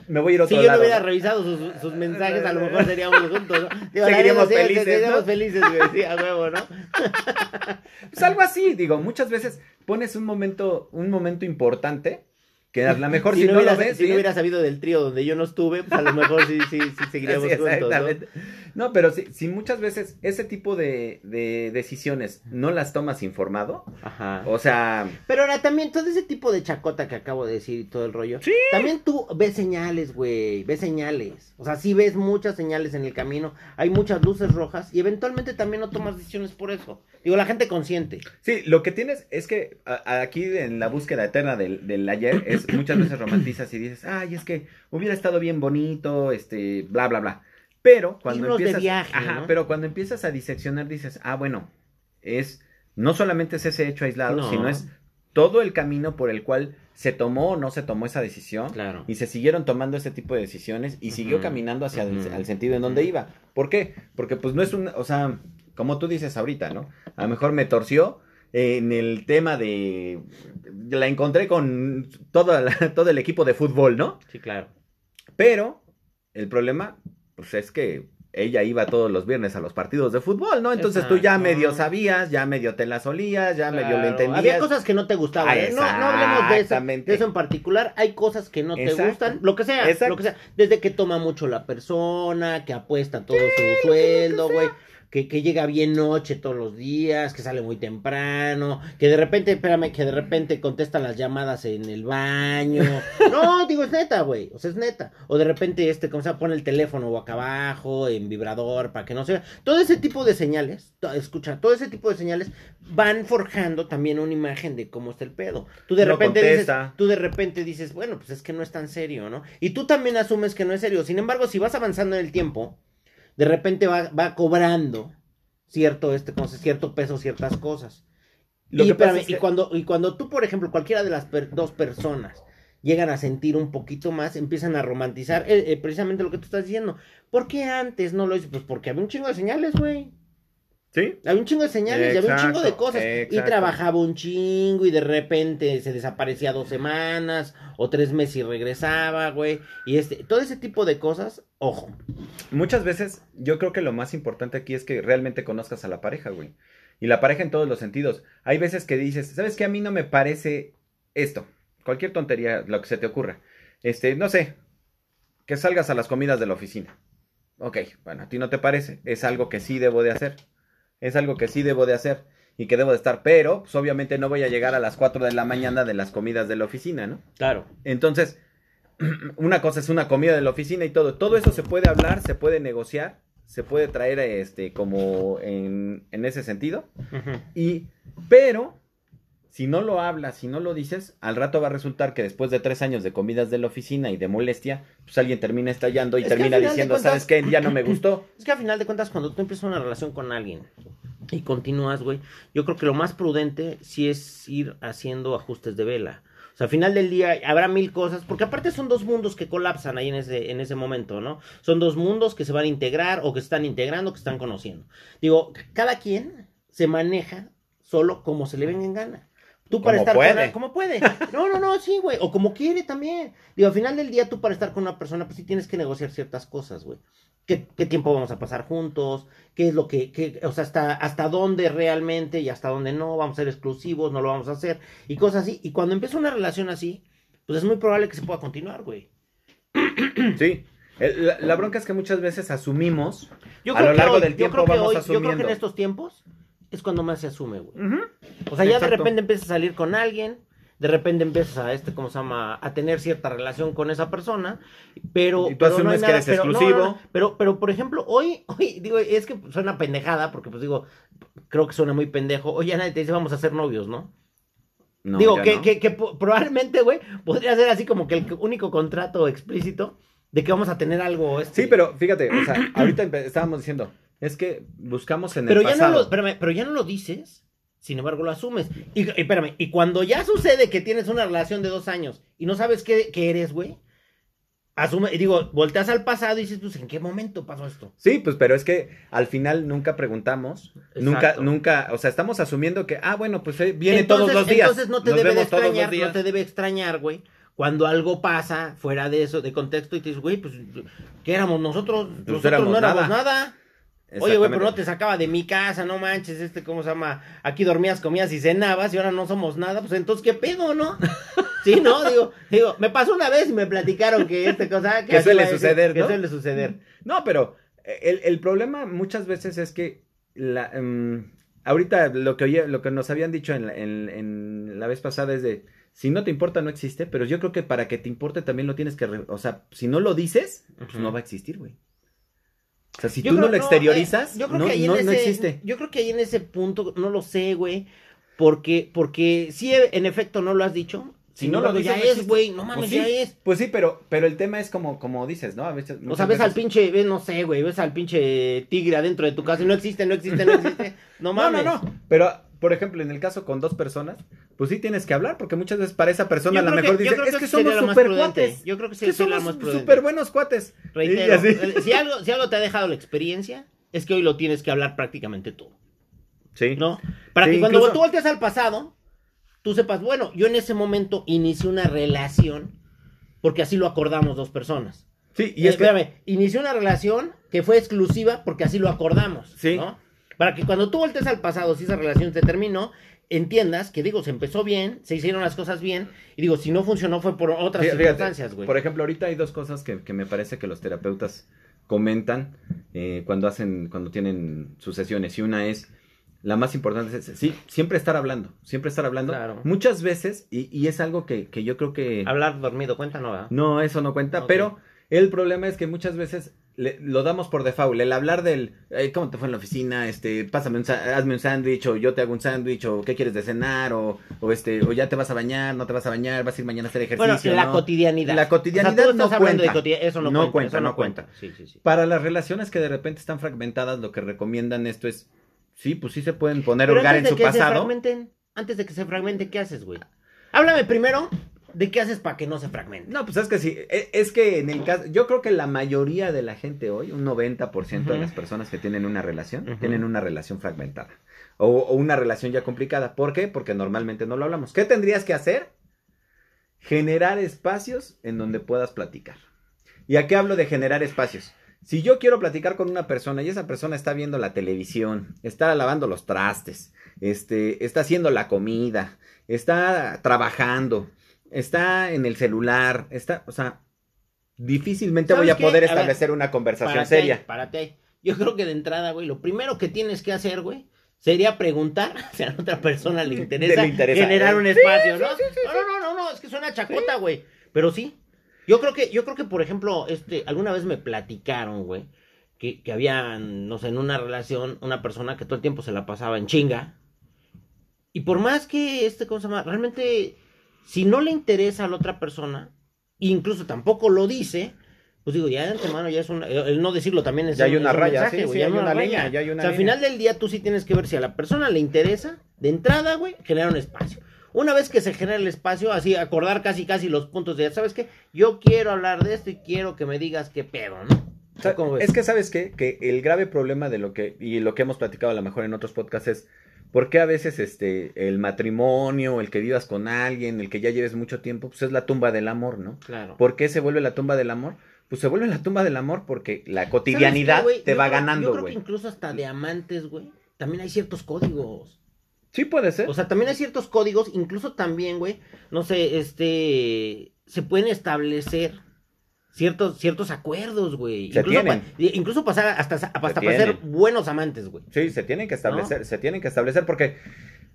me voy a ir a Si otro yo no hubiera ¿no? revisado sus, sus mensajes, a lo mejor seríamos juntos, ¿no? Digo, Seguiríamos sí, felices, Seríamos ¿no? felices, güey, sí, a huevo, ¿no? Pues algo así, digo, muchas veces pones un momento, un momento importante que a lo *laughs* mejor si, no, hubiera, lo ves, si no hubiera sabido del trío donde yo no estuve, pues a lo mejor sí, sí, sí *laughs* seguiríamos Sí, juntos, ¿no? ¿no? pero si, si muchas veces ese tipo de, de decisiones no las tomas informado, Ajá. o sea, Pero ahora también todo ese tipo de chacota que acabo de decir y todo el rollo. Sí. También tú ves señales, güey. Ves señales. O sea, sí ves muchas señales en el camino. Hay muchas luces rojas. Y eventualmente también no tomas decisiones por eso. Digo, la gente consciente. sí, lo que tienes es que a- aquí en la búsqueda eterna del, del ayer *clears throat* es muchas veces romantizas y dices, ay, es que hubiera estado bien bonito, este, bla, bla, bla. Pero cuando de empiezas, viaje, ajá, ¿no? pero cuando empiezas a diseccionar dices, ah, bueno, es no solamente es ese hecho aislado, No. sino es todo el camino por el cual se tomó o no se tomó esa decisión Claro. y se siguieron tomando ese tipo de decisiones y siguió caminando hacia el, al sentido en donde iba. ¿Por qué? Porque pues no es un, o sea, como tú dices ahorita, ¿no? A lo mejor me torció en el tema de la encontré con todo, la- *laughs* todo el equipo de fútbol, ¿no? Sí, claro. Pero el problema pues es que ella iba todos los viernes a los partidos de fútbol, ¿no? Entonces tú ya Exacto. medio sabías, ya medio te las olías, ya medio lo entendías. Había cosas que no te gustaban. ¿eh? No, no hablemos de eso, de eso en particular. Hay cosas que no te Exacto. gustan. Lo que sea. Exacto. Lo que sea. Desde que toma mucho la persona, que apuesta todo su sueldo, güey. Que, que llega bien noche todos los días, que sale muy temprano, que de repente, espérame, que de repente contesta las llamadas en el baño. *laughs* No, digo, es neta, güey. O sea, es neta. O de repente, este, como se pone el teléfono acá abajo, en vibrador, para que no se vea. Todo ese tipo de señales, escucha, todo ese tipo de señales van forjando también una imagen de cómo está el pedo. Tú de No repente dices, contesta. tú de repente dices, bueno, pues es que no es tan serio, ¿no? Y tú también asumes que no es serio. Sin embargo, si vas avanzando en el tiempo, de repente va, va cobrando cierto, este, cierto peso, ciertas cosas. Lo y, que espérame, es que- y cuando, y cuando tú, por ejemplo, cualquiera de las per- dos personas llegan a sentir un poquito más, empiezan a romantizar eh, eh, precisamente lo que tú estás diciendo. ¿Por qué antes no lo hice? Pues porque había un chingo de señales, güey. ¿Sí? Había un chingo de señales y había un chingo de Exacto, cosas. Y trabajaba un chingo y de repente se desaparecía dos semanas o tres meses y regresaba, güey. Y este, todo ese tipo de cosas, ojo. Muchas veces yo creo que lo más importante aquí es que realmente conozcas a la pareja, güey. Y la pareja en todos los sentidos. Hay veces que dices, ¿sabes qué? A mí no me parece esto. Cualquier tontería, lo que se te ocurra. Este, no sé, que salgas a las comidas de la oficina. Ok, bueno, a ti no te parece. Es algo que sí debo de hacer. Es algo que sí debo de hacer y que debo de estar. Pero, pues obviamente no voy a llegar a las 4 de la mañana de las comidas de la oficina, ¿no? Claro. Entonces, *clears throat* una cosa es una comida de la oficina y todo. Todo eso se puede hablar, se puede negociar, se puede traer este como en, en ese sentido. Y, pero, si no lo hablas, si no lo dices, al rato va a resultar que después de tres años de comidas de la oficina y de molestia, pues alguien termina estallando y Es termina diciendo, cuentas- ¿sabes qué? Ya no me *clears throat* gustó. Es que a final de cuentas, cuando tú empiezas una relación con alguien y continúas, güey, yo creo que lo más prudente sí es ir haciendo ajustes de vela. O sea, al final del día habrá mil cosas, porque aparte son dos mundos que colapsan ahí en ese, en ese momento, ¿no? Son dos mundos que se van a integrar o que están integrando, que están conociendo. Digo, cada quien se maneja solo como se le venga en gana. Tú para estar puede. con una- como puede. No, no, no, sí, güey. O como quiere también. Digo, al final del día, tú para estar con una persona, pues sí tienes que negociar ciertas cosas, güey. ¿Qué, qué tiempo vamos a pasar juntos? ¿Qué es lo que, qué- o sea, hasta, hasta dónde realmente y hasta dónde no? ¿Vamos a ser exclusivos? ¿No lo vamos a hacer? Y cosas así. Y cuando empieza una relación así, pues es muy probable que se pueda continuar, güey. Sí. La, la bronca es que muchas veces asumimos. Yo A lo largo hoy- del yo tiempo creo que vamos hoy- Yo creo que en asumiendo. estos tiempos es cuando más se asume, güey. O sea, ya de repente empiezas a salir con alguien, de repente empiezas a este, ¿cómo se llama? A tener cierta relación con esa persona, pero Y tú pero asumes hay que eres pero- exclusivo. no, no, pero, pero por ejemplo, hoy, *laughs* hoy digo, es que suena pendejada, porque pues digo, creo que suena muy pendejo. Hoy ya nadie te dice vamos a ser novios, ¿no? No, digo, que, no. que, probablemente, güey, podría ser así como que el único contrato explícito de que vamos a tener algo. Este... Sí, pero fíjate, o sea, *clears throat* ahorita estábamos diciendo, es que buscamos en Pero el ya, no pasado. lo, espérame, pero ya no lo dices, sin embargo lo asumes. Y, y espérame, y cuando ya sucede que tienes una relación de dos años y no sabes qué, qué eres, güey, asume, digo, volteas al pasado y dices, pues, ¿en qué momento pasó esto? Sí, pues, pero es que al final nunca preguntamos, nunca, Exacto. nunca, o sea, estamos asumiendo que, ah, bueno, pues eh, viene todos los días. Entonces no te nos debe de extrañar, no te debe extrañar, güey. Cuando algo pasa fuera de eso, de contexto, y te dices, güey, pues, ¿qué éramos nosotros? nosotros éramos no éramos nada. nada. Oye, güey, pero no te sacaba de mi casa, no manches, este, ¿cómo se llama? Aquí dormías, comías y cenabas y ahora no somos nada, pues entonces, ¿qué pedo, no? *laughs* Sí, ¿no? Digo, digo, me pasó una vez y me platicaron que este cosa... Que así suele suceder, Que ¿no? suele suceder. No, pero eh, el, el problema muchas veces es que la, em, ahorita lo que oye, lo que nos habían dicho en la, en- en la vez pasada es de si no te importa no existe, pero yo creo que para que te importe también lo tienes que, o sea, si no lo dices, pues no va a existir, güey. O sea, si Yo tú no lo exteriorizas, eh, yo creo no, que ahí en no- ese, no existe. Yo creo que ahí en ese punto, no lo sé, güey, porque, porque sí, en efecto, no lo has dicho. Si no lo embargo, dices, ya no es, güey, no Pues mames, sí, ya es. Pues sí, pero, pero el tema es como, como dices, ¿no? A veces, O sea, ves al pinche, ves, no sé, güey, ves al pinche tigre adentro de tu casa y no existe, no existe, no existe. No *laughs* No, mames. no, no. Pero, por ejemplo, en el caso con dos personas, pues sí tienes que hablar, porque muchas veces para esa persona a lo mejor dice, es que somos super cuates. Yo creo que sí que somos súper buenos cuates. Reitero, eh, si algo, si algo te ha dejado la experiencia, es que hoy lo tienes que hablar prácticamente tú, Sí. ¿no? Para Sí, que cuando incluso- tú volteas al pasado, tú sepas, bueno, yo en ese momento inicié una relación porque así lo acordamos dos personas. Sí, y es que, espérame, inicié una relación que fue exclusiva porque así lo acordamos. Sí. ¿no? Para que cuando tú voltees al pasado, si esa relación se terminó, entiendas que, digo, se empezó bien, se hicieron las cosas bien, y digo, si no funcionó fue por otras fíjate, circunstancias, güey. por ejemplo, ahorita hay dos cosas que, que me parece que los terapeutas comentan eh, cuando hacen, cuando tienen sus sesiones. Y una es, la más importante es, sí, siempre estar hablando, siempre estar hablando. Claro. Muchas veces, y, y es algo que, que yo creo que... Hablar dormido, cuenta, ¿no? ¿verdad? No, eso no cuenta, pero el problema es que muchas veces le- lo damos por default. El hablar del, "Ey, ¿cómo te fue en la oficina? Este, pásame un, hazme un sándwich, o yo te hago un sándwich, o qué quieres de cenar, o, o este, o ya te vas a bañar, no te vas a bañar, vas a ir mañana a hacer ejercicio. Bueno, la ¿no? cotidianidad. La cotidianidad O sea, no cuenta. de cotidi- Eso no, No cuenta. cuenta, eso no cuenta. Sí, sí, sí. Para las relaciones que de repente están fragmentadas, lo que recomiendan esto es, sí, pues sí se pueden poner Pero hogar en su pasado. antes de que se fragmenten, ¿qué haces, güey? Háblame primero de qué haces para que no se fragmente. No, pues es que sí, e- es que en el caso, yo creo que la mayoría de la gente hoy, un 90% de las personas que tienen una relación, tienen una relación fragmentada. O, o una relación ya complicada. ¿Por qué? Porque normalmente no lo hablamos. ¿Qué tendrías que hacer? Generar espacios en donde puedas platicar. ¿Y a qué hablo de generar espacios? Si yo quiero platicar con una persona y esa persona está viendo la televisión, está lavando los trastes, este, está haciendo la comida, está trabajando, está en el celular, está, o sea, difícilmente voy ¿Sabes a qué? poder A ver, establecer una conversación Párate seria. párate. Yo creo que de entrada, güey, lo primero que tienes que hacer, güey, sería preguntar *laughs* si a la otra persona le *laughs* interesa, generar un espacio, sí, ¿no? sí, sí, no, no, no, no, no, es que suena chacota, güey. Pero sí. Yo creo que, yo creo que, por ejemplo, este, alguna vez me platicaron, güey, que, que había, no sé, en una relación, una persona que todo el tiempo se la pasaba en chinga. Y por más que este, ¿cómo se llama? Realmente, si no le interesa a la otra persona, incluso tampoco lo dice, pues digo, ya de antemano ya es un, el no decirlo también es Ya hay un- una un raya, mensaje, sí, ya hay una raya. línea, ya hay una O sea, al final del día tú sí tienes que ver si a la persona le interesa, de entrada, güey, generar un espacio. Una vez que se genera el espacio, así acordar casi casi los puntos de, ¿sabes qué? Yo quiero hablar de esto y quiero que me digas qué pedo, ¿no? Es que sabes qué? que el grave problema de lo que y lo que hemos platicado a lo mejor en otros podcasts es por qué a veces este el matrimonio, el que vivas con alguien, el que ya lleves mucho tiempo, pues es la tumba del amor, ¿no? Claro. ¿Por qué se vuelve la tumba del amor? Pues se vuelve la tumba del amor porque la ¿Sabes cotidianidad qué, güey? te Yo va creo- ganando, Yo creo güey. que incluso hasta de amantes, güey, también hay ciertos códigos. Sí puede ser. O sea, también hay ciertos códigos, incluso también, güey, no sé, este, se pueden establecer ciertos, ciertos acuerdos, güey. Se Incluso, tienen. pa- incluso pasar hasta, hasta para ser buenos amantes, güey. sí, se tienen que establecer, se tienen que establecer porque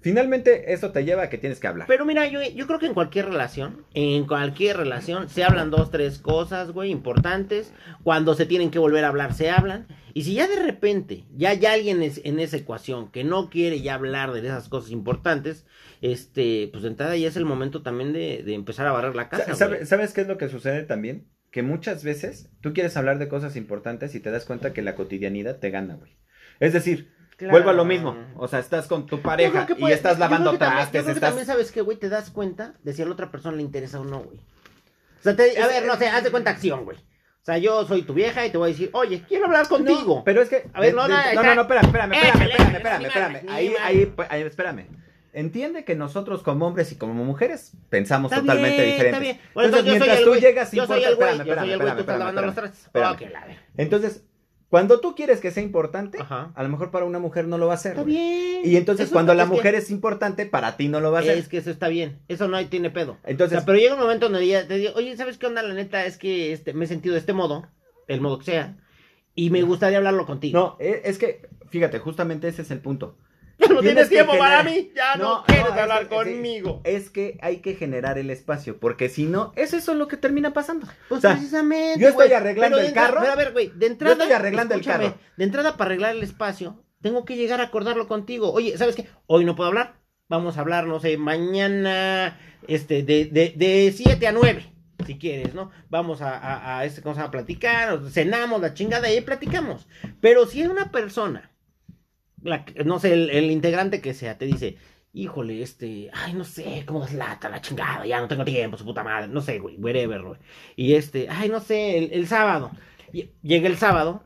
finalmente eso te lleva a que tienes que hablar. Pero mira, yo, yo creo que en cualquier relación, en cualquier relación, se hablan dos, tres cosas, güey, importantes. Cuando se tienen que volver a hablar, se hablan. Y si ya de repente, ya hay alguien es- en esa ecuación que no quiere ya hablar de esas cosas importantes, este, pues de entrada ya es el momento también de, de empezar a barrer la casa. Sa- sabe-. ¿Sabes qué es lo que sucede también? Que muchas veces tú quieres hablar de cosas importantes y te das cuenta que la cotidianidad te gana, güey. Es decir, Claro. vuelvo a lo mismo. O sea, estás con tu Yo pareja y estás yo lavando creo que también- trastes, Yo creo que estás... también sabes que, güey, te das cuenta de si a la otra persona le interesa o no, güey. O sea, te- a Es- ver, no sé, haz de cuenta acción, güey. O sea, yo soy tu vieja y te voy a decir, oye, quiero hablar contigo. No, pero es que... A ver, de- no, de- no, no, no, espérame, espérame, espérame, espérame, espérame, ni espérame. madre, Ahí, ahí, ahí, espérame. Entiende que nosotros como hombres y como mujeres pensamos Está totalmente bien, diferentes. Está bien. Bueno, entonces, soy mientras el tú güey, llegas, yo soy el güey, espérame, yo soy el güey, tú espérame, estás lavando los espérame, trastes. espérame. Ok, la ver. Entonces, cuando tú quieres que sea importante, Ajá. a lo mejor para una mujer no lo va a hacer. Está güey. bien. Y entonces Eso cuando la mujer es importante, para ti no lo va a hacer. Es que eso está bien. Eso no hay, tiene pedo. Entonces, O sea, pero llega un momento donde ya te digo, oye, ¿sabes qué onda? La neta es que este, me he sentido de este modo, el modo que sea, y me gustaría hablarlo contigo. no, e- es que, fíjate, justamente ese es el punto. No tienes tiempo para mí. Ya no, No, quieres no, hablar conmigo. Es que hay que generar el espacio, porque si no, es eso lo que termina pasando. Pues O sea, precisamente. yo estoy arreglando de el carro. Pero a ver, güey, de entrada. estoy arreglando el carro. De entrada, para arreglar el espacio, tengo que llegar a acordarlo contigo. Oye, ¿sabes qué? Hoy no puedo hablar. Vamos a hablar, no sé, mañana, este, de, de, de 7 a 9. Si quieres, ¿no? Vamos a, a, a este, ¿cómo se llama? A platicar, cenamos la chingada y ahí platicamos. Pero si es una persona, la, no sé, el, el integrante que sea, te dice, híjole, este, ay, no sé, cómo das lata la chingada, ya no tengo tiempo, su puta madre, no sé, güey, whatever, güey. Y este, ay, no sé, el, el sábado. Y- Llega el sábado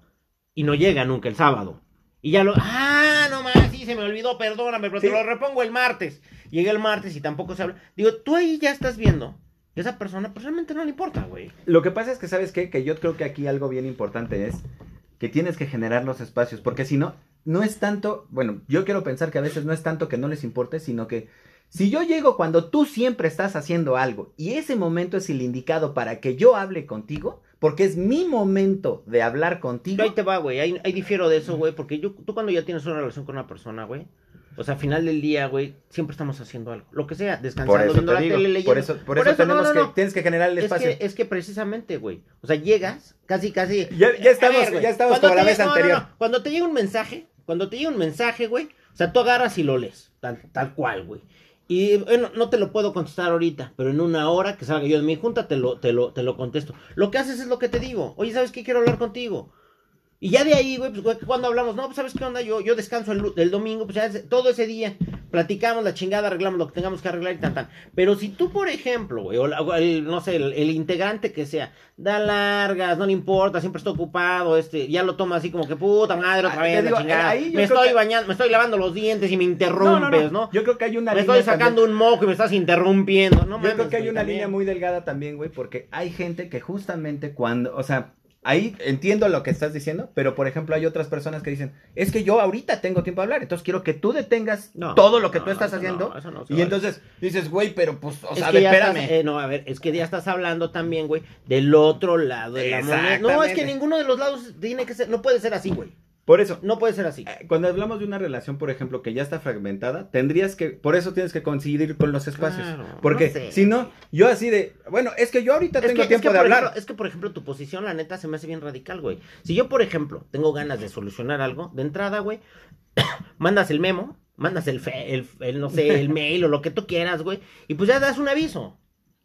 y no llega nunca el sábado. Y ya lo, ah, no más, sí, se me olvidó, perdóname, pero Sí. te lo repongo el martes. Llega el martes y tampoco se habla. Digo, tú ahí ya estás viendo esa persona, pues realmente no le importa, güey. Lo que pasa es que, ¿sabes qué? Que yo creo que aquí algo bien importante es que tienes que generar los espacios, porque si no, no es tanto, bueno, yo quiero pensar que a veces no es tanto que no les importe, sino que si yo llego cuando tú siempre estás haciendo algo y ese momento es el indicado para que yo hable contigo, porque es mi momento de hablar contigo. Yo ahí te va, güey. Ahí, ahí difiero de eso, güey. Porque yo, tú cuando ya tienes una relación con una persona, güey. O sea, al final del día, güey, siempre estamos haciendo algo. Lo que sea, descansando, Por eso viendo te la digo, tele, leyendo. por eso, por eso no, tenemos no, que, no. tienes que generar el Es espacio. que, es que precisamente, güey. O sea, llegas, casi, casi. Ya- estamos- ya estamos como la vez no, no, anterior. no. Cuando te llega un mensaje, cuando te llega un mensaje, güey. O sea, tú agarras y lo lees. Tal, tal cual, güey. Y bueno, no te lo puedo contestar ahorita, pero en una hora que salga yo de mi junta te lo, te lo, te lo contesto. Lo que haces es lo que te digo. Oye, ¿sabes qué? Quiero hablar contigo. Y ya de ahí, güey, pues, güey, cuando hablamos, no, pues, ¿sabes qué onda? Yo, yo descanso el, el domingo, pues ya todo ese día platicamos la chingada, arreglamos lo que tengamos que arreglar y tan, tan. Pero si tú, por ejemplo, güey, o, la- o el, no sé, el, el integrante que sea, da largas, no le importa, siempre está ocupado, este, ya lo toma así como que puta madre, otra Ah, vez, la chingada. Me estoy que- bañando, me estoy lavando los dientes y me interrumpes, ¿no? Yo creo que hay una Me línea estoy sacando también- un moco y me estás interrumpiendo, ¿no? Yo mames, creo que hay güey, una también. línea muy delgada también, güey, porque hay gente que justamente cuando, o sea, ahí entiendo lo que estás diciendo, pero por ejemplo hay otras personas que dicen, es que yo ahorita tengo tiempo de hablar, entonces quiero que tú detengas No, todo lo que no, tú estás eso haciendo. no, eso y vale. entonces dices, güey, pero pues, o es sea, que ya espérame. estás, eh, no, a ver, es que ya estás hablando también, güey, del otro lado de la moneda. No, es que ninguno de los lados tiene que ser, no puede ser así, güey. Por eso, No puede ser así. eh, cuando hablamos de una relación, por ejemplo, que ya está fragmentada, tendrías que, por eso tienes que coincidir con los espacios. Claro, porque no sé. si no, yo así de, bueno, es que yo ahorita Es tengo que, es, tiempo que, de hablar. ejemplo, es que, por ejemplo, tu posición, la neta, se me hace bien radical, güey. Si yo, por ejemplo, tengo ganas de solucionar algo, de entrada, güey, *coughs* mandas el memo, mandas el, fe- el, el, no sé, el *laughs* mail o lo que tú quieras, güey, y pues ya das un aviso.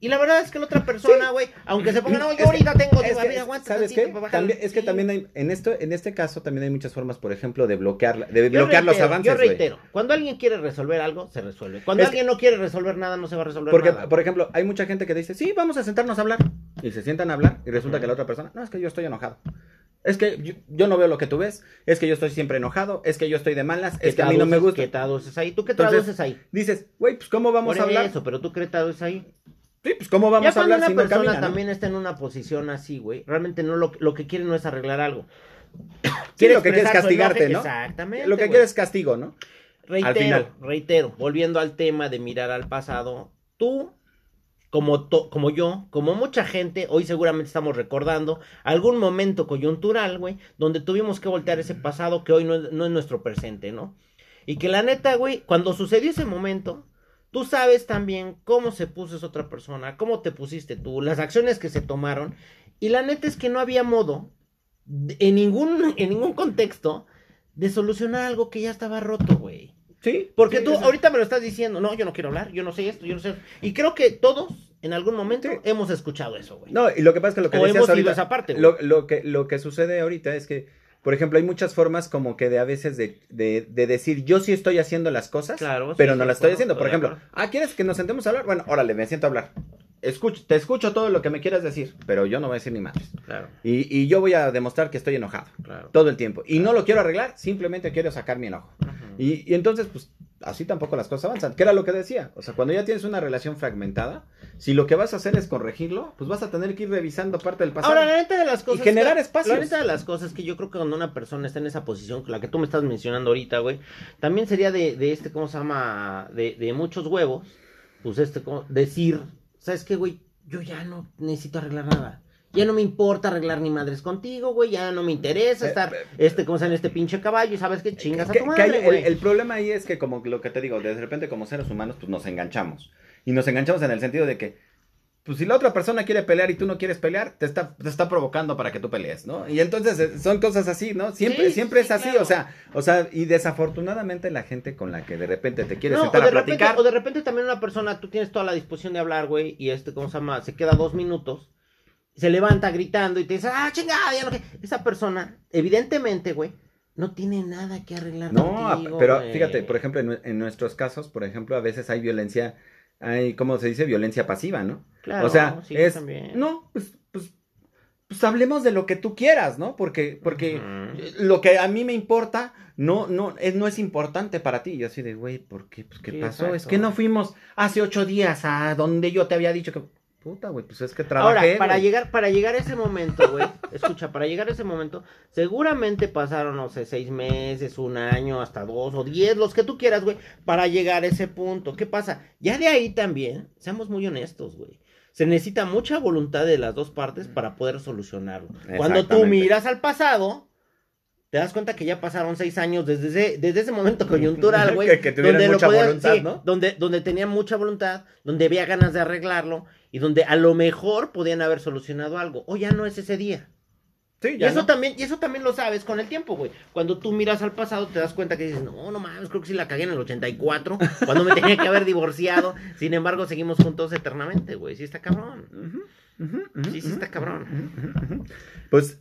Y la verdad es que la otra persona, güey, aunque se ponga, no, yo ahorita tengo, es que, aguanta ¿Sabes qué? También, es que sí. también hay, en esto, en este caso también hay muchas formas, por ejemplo, de bloquear, de Yo bloquear los avances, Yo reitero, cuando alguien quiere resolver algo, se resuelve. Cuando Es que- alguien no quiere resolver nada, no se va a resolver Porque, nada. por ejemplo, hay mucha gente que dice, sí, vamos a sentarnos a hablar. Y se sientan a hablar y resulta que la otra persona, no, es que yo estoy enojado. Es que yo, yo no veo lo que tú ves, es que yo estoy siempre enojado, es que yo estoy de malas, ¿Qué es que a mí no me gusta. ¿Qué traduces ahí? ¿Tú qué Entonces, traduces ahí? Dices, güey, pues ¿cómo vamos Por a hablar? eso, pero tú qué traduces ahí. Sí, pues ¿cómo vamos ya a cuando hablar una si no persona camina, no? también está en una posición así, güey, realmente no lo, lo que quiere no es arreglar algo. Sí, lo que expresar su castigarte, ¿no? Exactamente. Lo que güey. quieres es castigo, ¿no? Reitero, final. reitero, volviendo al tema de mirar al pasado, tú, como, to- como yo, como mucha gente, hoy seguramente estamos recordando algún momento coyuntural, güey, donde tuvimos que voltear ese pasado que hoy no es, no es nuestro presente, ¿no? Y que la neta, güey, cuando sucedió ese momento, tú sabes también cómo se puso esa otra persona, cómo te pusiste tú, las acciones que se tomaron, y la neta es que no había modo, en ningún, en ningún contexto, de solucionar algo que ya estaba roto, güey. Sí. Porque sí, tú ahorita me lo estás diciendo, no, yo no quiero hablar, yo no sé esto, yo no sé. Y creo que todos, en algún momento, Sí. hemos escuchado eso, güey. No, y lo que pasa es que lo que o decías hemos ahorita, esa parte, lo, lo que, lo que sucede ahorita es que, por ejemplo, hay muchas formas como que de a veces de, de, de decir, yo sí estoy haciendo las cosas, Claro, pero sí, no las estoy haciendo. Por ejemplo, ah, ¿quieres que nos sentemos a hablar? Bueno, órale, me siento a hablar. Escucho, te escucho todo lo que me quieras decir, pero yo no voy a decir ni más. Claro, Y, y yo voy a demostrar que estoy enojado claro. todo el tiempo. Y no lo quiero arreglar, simplemente quiero sacar mi enojo. Y, y entonces, pues, así tampoco las cosas avanzan. Que era lo que decía. O sea, cuando ya tienes una relación fragmentada, si lo que vas a hacer es corregirlo, pues vas a tener que ir revisando parte del pasado. Ahora, la neta de las cosas. Y generar espacios. La neta de las cosas que yo creo que cuando una persona está en esa posición, la que tú me estás mencionando ahorita, güey, también sería de, de este, ¿cómo se llama? De, de muchos huevos, pues este, ¿cómo? decir, ¿sabes qué, güey? Yo ya no necesito arreglar nada. Ya no me importa arreglar ni madres contigo, güey. Ya no me interesa Eh, estar, eh, este, como este pinche caballo y sabes que chingas a tu que madre, el, güey. el problema ahí es que, como lo que te digo, de repente como seres humanos, pues nos enganchamos. Y nos enganchamos en el sentido de que, pues si la otra persona quiere pelear y tú no quieres pelear, te está, te está provocando para que tú pelees, ¿no? Y entonces eh, son cosas así, ¿no? Siempre, Sí, siempre sí, es así, claro. o sea, o sea, y desafortunadamente la gente con la que de repente te quieres No, sentar o de a repente, platicar. o de repente también una persona, tú tienes toda la disposición de hablar, güey, y este, ¿cómo se llama? Se queda dos minutos, se levanta gritando y te dice, ah, chingada, ya no que. Esa persona, evidentemente, güey, no tiene nada que arreglar No, contigo, pero güey. fíjate, por ejemplo, en, en nuestros casos, por ejemplo, a veces hay violencia, hay, ¿cómo se dice? Violencia pasiva, ¿no? Claro, o sea, sí, es, también. no, pues, pues, pues hablemos de lo que tú quieras, ¿no? Porque, porque lo que a mí me importa no, no, es, no es importante para ti. Yo así de, güey, ¿por qué? Pues, ¿qué Sí, pasó? Es que no fuimos hace ocho días a donde yo te había dicho que, puta, güey, pues es que Ahora, trabajé. para güey. llegar, para llegar a ese momento, güey, *laughs* escucha, para llegar a ese momento, seguramente pasaron, no sé, seis meses, un año, hasta dos o diez, los que tú quieras, güey, para llegar a ese punto. ¿Qué pasa? Ya de ahí también, seamos muy honestos, güey. se necesita mucha voluntad de las dos partes para poder solucionarlo. Cuando tú miras al pasado, te das cuenta que ya pasaron seis años desde ese, desde ese momento coyuntural, *laughs* güey. Que- que tuvieran mucha voluntad, ¿no? Donde, donde tenían mucha voluntad, donde había ganas de arreglarlo y donde a lo mejor podían haber solucionado algo. O ya no es ese día. Sí, Y ya eso, no. también, y eso también lo sabes con el tiempo, güey. Cuando tú miras al pasado, te das cuenta que dices, no, no mames, creo que sí la cagué en el 84, cuando me tenía que haber divorciado. Sin embargo, seguimos juntos eternamente, güey. Sí está cabrón. Sí, sí está cabrón. Pues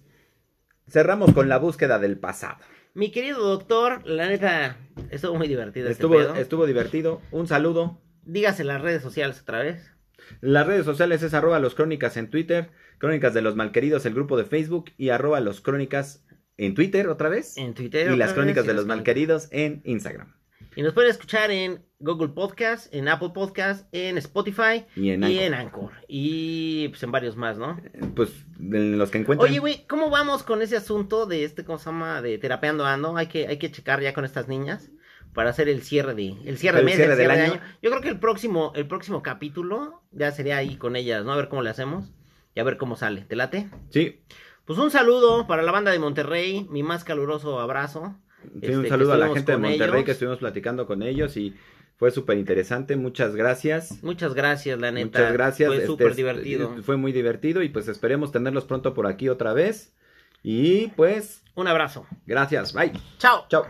cerramos con la búsqueda del pasado. Mi querido doctor, la neta, estuvo muy divertido este Estuvo, pedo. estuvo divertido. Un saludo. Dígase las redes sociales otra vez. Las redes sociales es arroba los crónicas en Twitter, crónicas de los malqueridos, el grupo de Facebook y arroba los crónicas en Twitter otra vez. En Twitter. y las crónicas de los malqueridos en Instagram. Y nos pueden escuchar en Google Podcast, en Apple Podcast, en Spotify Y en y Anchor. en Anchor. Y pues en varios más, ¿no? Pues en los que encuentran. Oye, güey, ¿cómo vamos con ese asunto de este, ¿cómo se llama? De terapeando ando. Hay que, hay que checar ya con estas niñas para hacer el cierre de, el cierre El mes, cierre el del cierre de año. año. Yo creo que el próximo, el próximo capítulo ya sería ahí con ellas, ¿no? A ver cómo le hacemos y a ver cómo sale. ¿Te late? Sí, Pues un saludo para la banda de Monterrey, mi más caluroso abrazo. sí, Este, un saludo a la gente de Monterrey ellos. que estuvimos platicando con ellos y fue súper interesante. Muchas gracias. Muchas gracias, la neta. Muchas gracias. Fue este, súper divertido. Fue muy divertido y pues esperemos tenerlos pronto por aquí otra vez. Y pues, Un abrazo. gracias. Bye. Chao. Chao.